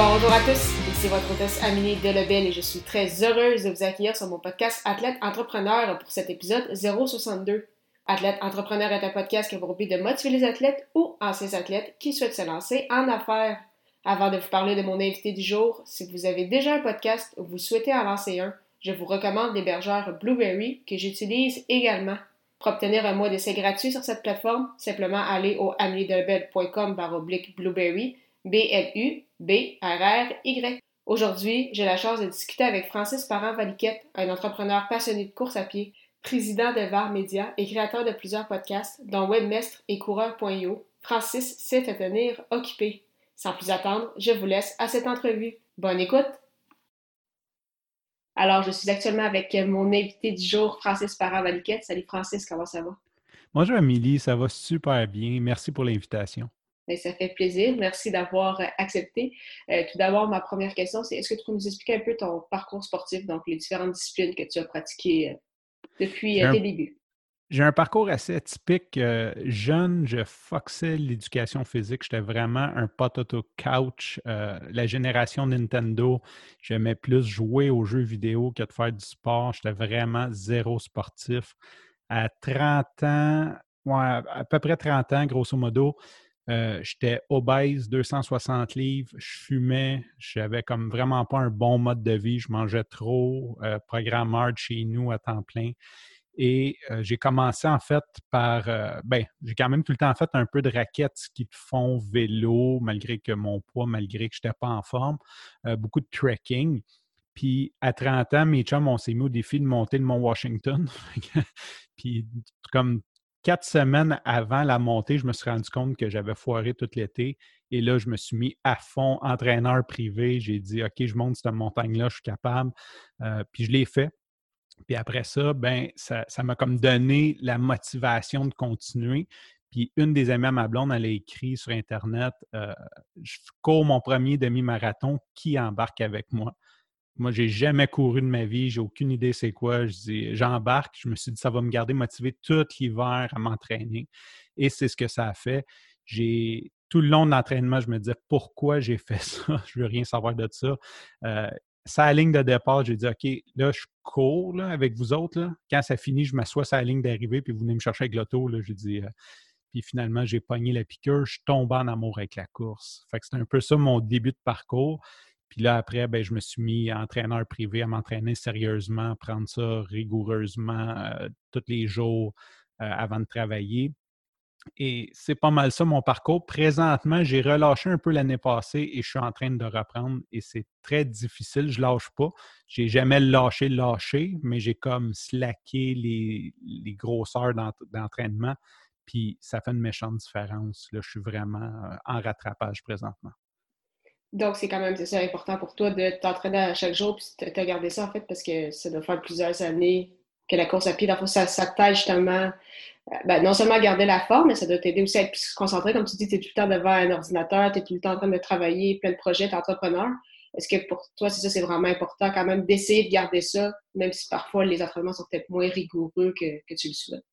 Bonjour à tous, ici votre hôtesse Amélie Delebel et je suis très heureuse de vous accueillir sur mon podcast Athlète Entrepreneur pour cet épisode 062. Athlète Entrepreneur est un podcast qui a pour but de motiver les athlètes ou anciens athlètes qui souhaitent se lancer en affaires. Avant de vous parler de mon invité du jour, si vous avez déjà un podcast ou vous souhaitez en lancer un, je vous recommande l'hébergeur Blueberry que j'utilise également. Pour obtenir un mois d'essai gratuit sur cette plateforme, simplement aller au ameliedelbel.com blueberry B-L-U-B-R-R-Y. Aujourd'hui, j'ai la chance de discuter avec Francis Parent-Valiquette, un entrepreneur passionné de course à pied, président de VAR Media et créateur de plusieurs podcasts, dont Webmestre et Coureur.io. Francis sait te tenir occupé. Sans plus attendre, je vous laisse à cette entrevue. Bonne écoute! Alors, je suis actuellement avec mon invité du jour, Francis Parent-Valiquette. Salut Francis, comment ça va? Bonjour Amélie, ça va super bien. Merci pour l'invitation. Ben, ça fait plaisir. Merci d'avoir euh, accepté. Euh, tout d'abord, ma première question, c'est est-ce que tu peux nous expliquer un peu ton parcours sportif, donc les différentes disciplines que tu as pratiquées euh, depuis tes débuts? J'ai un parcours assez atypique. jeune, je foxais l'éducation physique. J'étais vraiment un potato couch. la génération Nintendo, j'aimais plus jouer aux jeux vidéo que de faire du sport. J'étais vraiment zéro sportif. À 30 ans, ouais, à peu près 30 ans, grosso modo, euh, j'étais obèse, 260 livres, je fumais, j'avais comme vraiment pas un bon mode de vie, je mangeais trop, euh, programmeur de chez nous à temps plein. Et euh, j'ai commencé en fait par, ben, j'ai quand même tout le temps fait un peu de raquettes qui te font vélo, malgré que mon poids, malgré que je n'étais pas en forme, beaucoup de trekking. Puis à 30 ans, mes chums, on s'est mis au défi de monter le Mont Washington. Puis comme quatre semaines avant la montée, je me suis rendu compte que j'avais foiré tout l'été. Et là, je me suis mis à fond, entraîneur privé. J'ai dit, OK, je monte cette montagne-là, je suis capable. Euh, puis je l'ai fait. Puis après ça, ben, ça m'a comme donné la motivation de continuer. Puis une des amies à ma blonde, elle a écrit sur Internet euh, Je cours mon premier demi-marathon, qui embarque avec moi moi, j'ai jamais couru de ma vie, j'ai aucune idée c'est quoi. Je dis, j'embarque, je me suis dit, ça va me garder motivé tout l'hiver à m'entraîner. Et c'est ce que ça a fait. J'ai tout le long de l'entraînement, je me disais pourquoi j'ai fait ça? je veux rien savoir de ça. Euh, sa ligne de départ, j'ai dit OK, là, je cours avec vous autres. Quand ça finit, je m'assois la ligne d'arrivée, puis vous venez me chercher avec l'auto. J'ai dit, euh, puis finalement, j'ai pogné la piqûre, je tombé en amour avec la course. Fait que c'était un peu ça mon début de parcours. Puis là, après, ben, je me suis mis entraîneur privé à m'entraîner sérieusement, prendre ça rigoureusement euh, tous les jours euh, avant de travailler. Et c'est pas mal ça mon parcours. Présentement, j'ai relâché un peu l'année passée et je suis en train de reprendre et c'est très difficile. Je lâche pas. J'ai jamais lâché, lâché, mais j'ai comme slacké les, les grosseurs d'entraînement. Puis ça fait une méchante différence. Là, je suis vraiment euh, en rattrapage présentement. Donc, c'est quand même c'est important pour toi de t'entraîner à chaque jour puis de garder ça, en fait, parce que ça doit faire plusieurs années que la course à pied, ça, ça t'aide justement, euh, ben, non seulement à garder la forme, mais ça doit t'aider aussi à être plus concentré. Comme tu dis, tu es tout le temps devant un ordinateur, tu es tout le temps en train de travailler, plein de projets, tu entrepreneur. Est-ce que pour toi, c'est ça, c'est vraiment important quand même d'essayer de garder ça, même si parfois les entraînements sont peut-être moins rigoureux que, que tu le souhaites?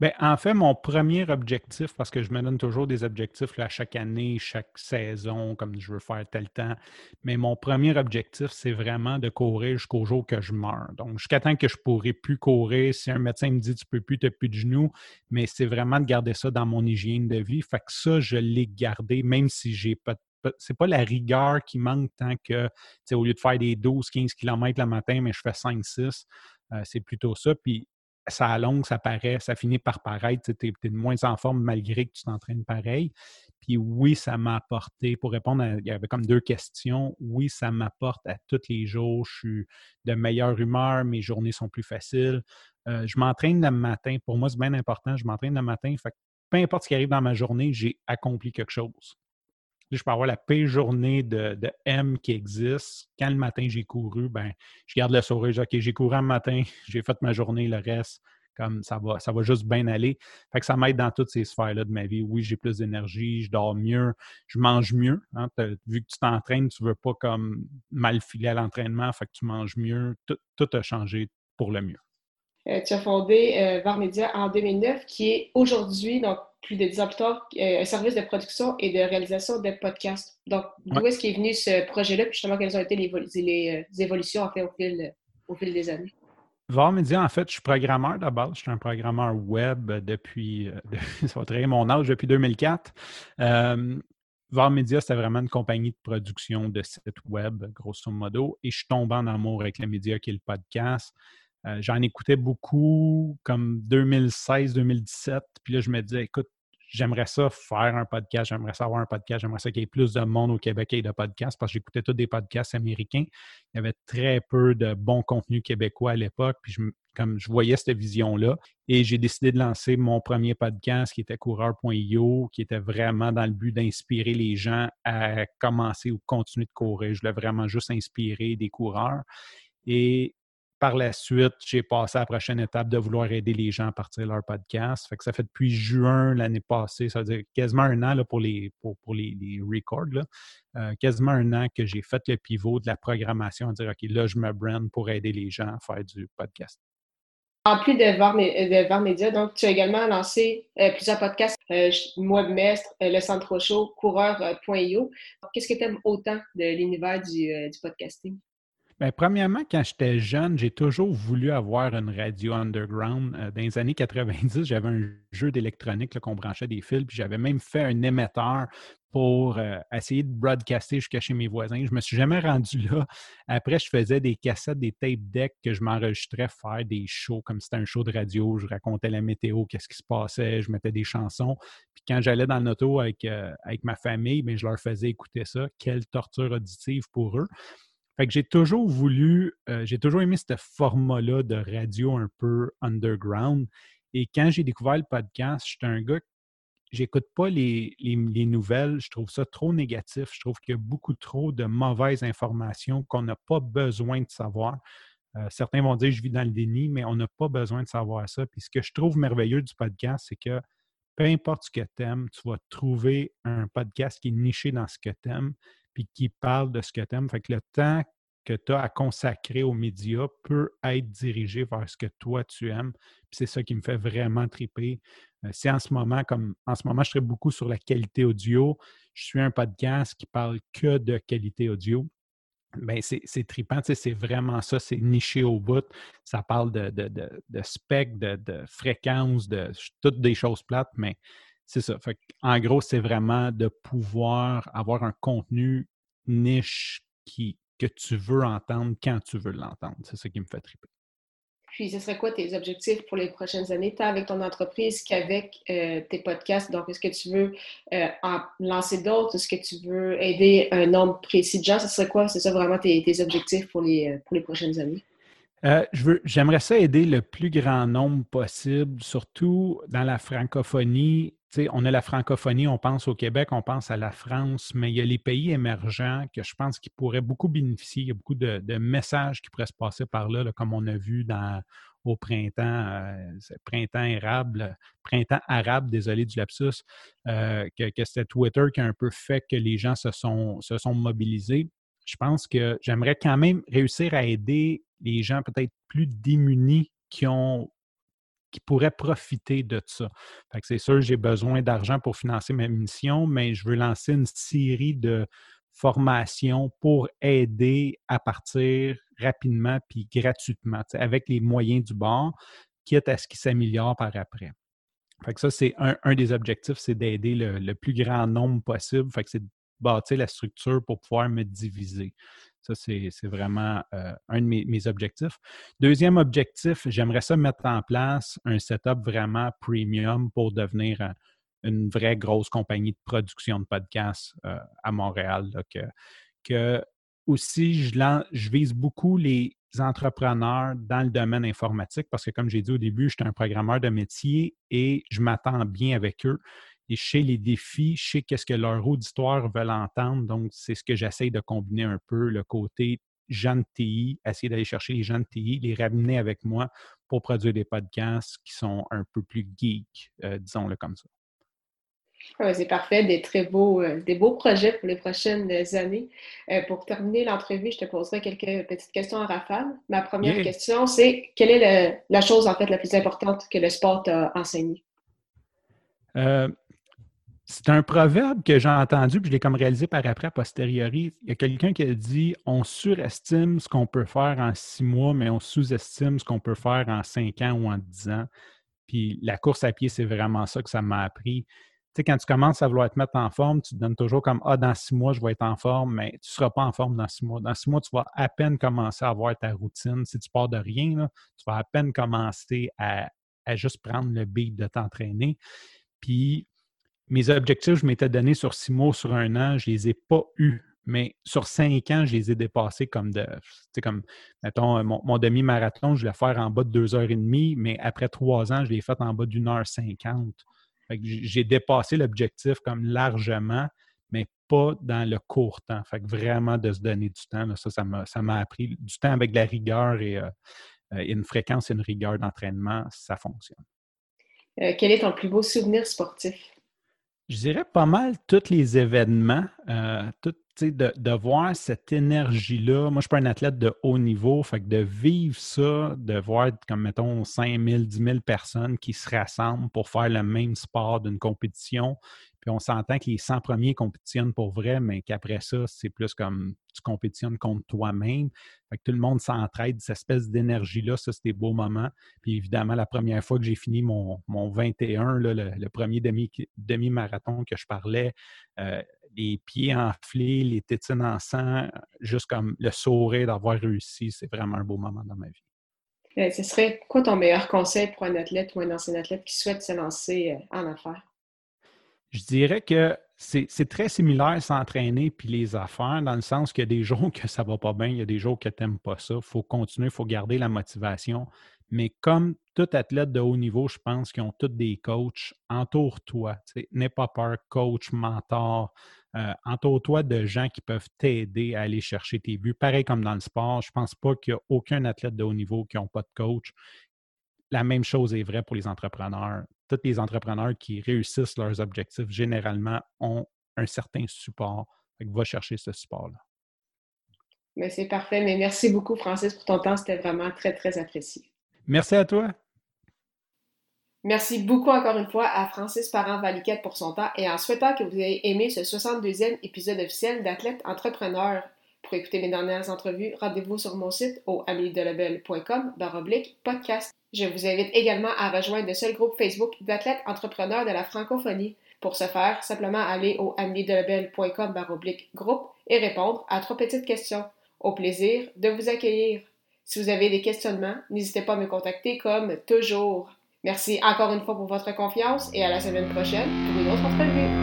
Bien, en fait, mon premier objectif, parce que je me donne toujours des objectifs à chaque année, chaque saison, comme je veux faire tel temps, mais mon premier objectif, c'est vraiment de courir jusqu'au jour que je meurs. Donc, jusqu'à temps que je ne pourrai plus courir, si un médecin me dit tu ne peux plus, tu n'as plus de genoux, mais c'est vraiment de garder ça dans mon hygiène de vie. Fait que ça, je l'ai gardé, même si j'ai pas c'est pas la rigueur qui manque tant que, au lieu de faire des 12-15 km le matin, mais je fais 5-6, euh, c'est plutôt ça. Puis ça à longue, ça paraît, ça finit par paraître, tu es, de moins en forme malgré que tu t'entraînes pareil. Puis oui, ça m'a apporté, pour répondre, il y avait comme deux questions, oui, ça m'apporte à tous les jours, je suis de meilleure humeur, mes journées sont plus faciles. Euh, je m'entraîne le matin, pour moi c'est bien important, je m'entraîne le matin, fait peu importe ce qui arrive dans ma journée, j'ai accompli quelque chose. Je peux avoir la pire journée de, M qui existe. Quand le matin j'ai couru, ben, je garde le sourire. OK, j'ai couru un matin, j'ai fait ma journée, le reste, comme ça va, ça va juste bien aller. Fait que ça m'aide dans toutes ces sphères-là de ma vie. Oui, j'ai plus d'énergie, je dors mieux, je mange mieux. Hein. Vu que tu t'entraînes, tu ne veux pas comme mal filer à l'entraînement, fait que tu manges mieux. Tout, a changé pour le mieux. Euh, tu as fondé euh, VAR Media en 2009, qui est aujourd'hui, donc plus de 10 ans plus tard, euh, un service de production et de réalisation de podcasts. Donc, d'où est-ce qu'est venu ce projet-là, puis justement, quelles ont été les, les, évolutions en fait, au, fil, au fil des années? VAR Media, en fait, je suis programmeur base. Je suis un programmeur web depuis, ça va très mon âge, depuis 2004. Euh, VAR Media, c'était vraiment une compagnie de production de sites web, grosso modo. Et je suis tombé en amour avec le média qui est le podcast. Euh, j'en écoutais beaucoup comme 2016-2017. Puis là, je me disais, écoute, j'aimerais ça faire un podcast, j'aimerais ça avoir un podcast, j'aimerais ça qu'il y ait plus de monde au Québec et de podcasts parce que j'écoutais tous des podcasts américains. Il y avait très peu de bons contenus québécois à l'époque. Puis je, comme je voyais cette vision-là, et j'ai décidé de lancer mon premier podcast qui était coureur.io, qui était vraiment dans le but d'inspirer les gens à commencer ou continuer de courir. Je voulais vraiment juste inspirer des coureurs. Et par la suite, j'ai passé à la prochaine étape de vouloir aider les gens à partir de leur podcast. Fait que ça fait depuis juin l'année passée, ça veut dire quasiment un an là, pour, les, pour, les, records, euh, quasiment un an que j'ai fait le pivot de la programmation, à dire OK, là, je me brand pour aider les gens à faire du podcast. En plus de VAR, Media, donc tu as également lancé euh, plusieurs podcasts, euh, Moi Mestre, Le Centre Show, Coureur.io. Qu'est-ce que tu aimes autant de l'univers du podcasting? Bien, premièrement, quand j'étais jeune, j'ai toujours voulu avoir une radio underground. Euh, dans les années 90, j'avais un jeu d'électronique qu'on branchait des fils, puis j'avais même fait un émetteur pour euh, essayer de broadcaster jusqu'à chez mes voisins. Je ne me suis jamais rendu là. Après, je faisais des cassettes, des tape decks que je m'enregistrais faire des shows, comme c'était un show de radio. Je racontais la météo, qu'est-ce qui se passait, je mettais des chansons. Puis quand j'allais dans l'auto avec, euh, avec ma famille, bien, je leur faisais écouter ça. Quelle torture auditive pour eux. Fait que j'ai toujours voulu, euh, j'ai toujours aimé ce format-là de radio un peu underground. Et quand j'ai découvert le podcast, j'étais un gars, j'écoute pas les, nouvelles, je trouve ça trop négatif. Je trouve qu'il y a beaucoup trop de mauvaises informations qu'on n'a pas besoin de savoir. Euh, certains vont dire je vis dans le déni, mais on n'a pas besoin de savoir ça. Puis ce que je trouve merveilleux du podcast, c'est que peu importe ce que tu aimes, tu vas trouver un podcast qui est niché dans ce que tu aimes puis qui parle de ce que tu aimes. Fait le temps que tu as à consacrer aux médias peut être dirigé vers ce que toi tu aimes. c'est ça qui me fait vraiment triper. Euh, c'est en ce moment, comme en ce moment, je serai beaucoup sur la qualité audio. Je suis un podcast qui parle que de qualité audio. Bien, c'est, trippant, c'est vraiment ça, c'est niché au bout. Ça parle de, de, de, spec, de, de fréquence, de toutes des choses plates, mais c'est ça. en gros, c'est vraiment de pouvoir avoir un contenu niche que tu veux entendre quand tu veux l'entendre. C'est ça qui me fait triper. Puis, ce serait quoi tes objectifs pour les prochaines années, tant avec ton entreprise qu'avec euh, tes podcasts? Donc, est-ce que tu veux euh, en lancer d'autres? Est-ce que tu veux aider un nombre précis de gens? Ce serait quoi? C'est ça vraiment tes, objectifs euh, pour les prochaines années? j'aimerais ça aider le plus grand nombre possible, surtout dans la francophonie on a la francophonie, on pense au Québec, on pense à la France, mais il y a les pays émergents que je pense qui pourraient beaucoup bénéficier. Il y a beaucoup de, messages qui pourraient se passer par là, comme on a vu au printemps, euh, printemps érable, printemps arabe, désolé du lapsus, euh, que, c'était Twitter qui a un peu fait que les gens se sont mobilisés. Je pense que j'aimerais quand même réussir à aider les gens peut-être plus démunis qui ont qui pourraient profiter de ça. C'est sûr, j'ai besoin d'argent pour financer ma mission, mais je veux lancer une série de formations pour aider à partir rapidement puis gratuitement, avec les moyens du bord, quitte à ce qui s'améliore par après. Fait que ça, c'est un, des objectifs, c'est d'aider le, plus grand nombre possible. C'est de bâtir la structure pour pouvoir me diviser. Ça, c'est vraiment euh, un de mes, objectifs. Deuxième objectif, j'aimerais ça mettre en place un setup vraiment premium pour devenir une vraie grosse compagnie de production de podcasts euh, à Montréal. que, aussi, je, je vise beaucoup les entrepreneurs dans le domaine informatique parce que, comme j'ai dit au début, je suis un programmeur de métier et je m'attends bien avec eux et sais les défis, sais qu'est-ce que leur auditoire veulent entendre. Donc, c'est ce que j'essaie de combiner un peu, le côté jeunes TI, essayer d'aller chercher les jeunes TI, les ramener avec moi pour produire des podcasts qui sont un peu plus geeks, euh, disons-le comme ça. c'est parfait, des très beaux, euh, des beaux projets pour les prochaines années. Euh, pour terminer l'entrevue, je te poserai quelques petites questions à rafale. Ma première question, c'est quelle est la chose en fait la plus importante que le sport t'a enseigné? C'est un proverbe que j'ai entendu, puis je l'ai comme réalisé par après, a posteriori. Il y a quelqu'un qui a dit On surestime ce qu'on peut faire en six mois, mais on sous-estime ce qu'on peut faire en cinq ans ou en dix ans. Puis la course à pied, c'est vraiment ça que ça m'a appris. Tu sais, quand tu commences à vouloir te mettre en forme, tu te donnes toujours comme Ah, dans six mois, je vais être en forme, mais tu ne seras pas en forme dans six mois. Dans six mois, tu vas à peine commencer à avoir ta routine. Si tu pars de rien, tu vas à peine commencer à, à juste prendre le beat de t'entraîner. Puis mes objectifs, je m'étais donné sur six mois, sur un an, je ne les ai pas eus. Mais sur cinq ans, je les ai dépassés comme de. Tu comme, mettons, mon, demi-marathon, je l'ai faire en bas de deux heures et demie, mais après trois ans, je l'ai fait en bas d'une heure cinquante. J'ai dépassé l'objectif comme largement, mais pas dans le court temps. Fait que vraiment de se donner du temps, ça, ça m'a appris du temps avec de la rigueur et, euh, euh, une fréquence et une rigueur d'entraînement, ça fonctionne. Euh, quel est ton plus beau souvenir sportif? Je dirais pas mal tous les événements, euh, de, voir cette énergie-là. Moi, je ne suis pas un athlète de haut niveau, fait que de vivre ça, de voir, comme mettons, 5 000, 10 000 personnes qui se rassemblent pour faire le même sport d'une compétition, puis on s'entend que les 100 premiers compétitionnent pour vrai, mais qu'après ça, c'est plus comme tu compétitionnes contre toi-même. Fait que tout le monde s'entraide, cette espèce d'énergie-là, ça, c'est des beaux moments. Puis évidemment, la première fois que j'ai fini mon, mon 21, le, premier demi-marathon que je parlais, euh, les pieds enflés, les tétines en sang, juste comme le sourire d'avoir réussi, c'est vraiment un beau moment dans ma vie. Euh, ce serait quoi ton meilleur conseil pour un athlète ou un ancien athlète qui souhaite se lancer euh, en affaires? Je dirais que c'est très similaire s'entraîner puis les affaires, dans le sens qu'il y a des jours que ça va pas bien, il y a des jours que tu n'aimes pas ça. Il faut continuer, il faut garder la motivation. Mais comme tout athlète de haut niveau, je pense qu'ils ont tous des coachs. Entoure-toi. N'aie pas peur, coach, mentor. Euh, entoure-toi de gens qui peuvent t'aider à aller chercher tes buts. Pareil comme dans le sport, je ne pense pas qu'il y a aucun athlète de haut niveau qui n'a pas de coach. La même chose est vraie pour les entrepreneurs tous les entrepreneurs qui réussissent leurs objectifs, généralement, ont un certain support. va chercher ce support-là. C'est parfait. Mais merci beaucoup, Francis, pour ton temps. C'était vraiment très, très apprécié. Merci à toi. Merci beaucoup encore une fois à Francis Parent-Valiquette pour son temps et en souhaitant que vous ayez aimé ce 62e épisode officiel d'Athlète Entrepreneur. Pour écouter mes dernières entrevues, rendez-vous sur mon site au amiedelabel.com podcast. Je vous invite également à rejoindre le seul groupe Facebook d'athlètes entrepreneurs de la francophonie. Pour ce faire, simplement aller au amiedelabel.com groupe et répondre à trois petites questions. Au plaisir de vous accueillir. Si vous avez des questionnements, n'hésitez pas à me contacter comme toujours. Merci encore une fois pour votre confiance et à la semaine prochaine pour une autre entrevue.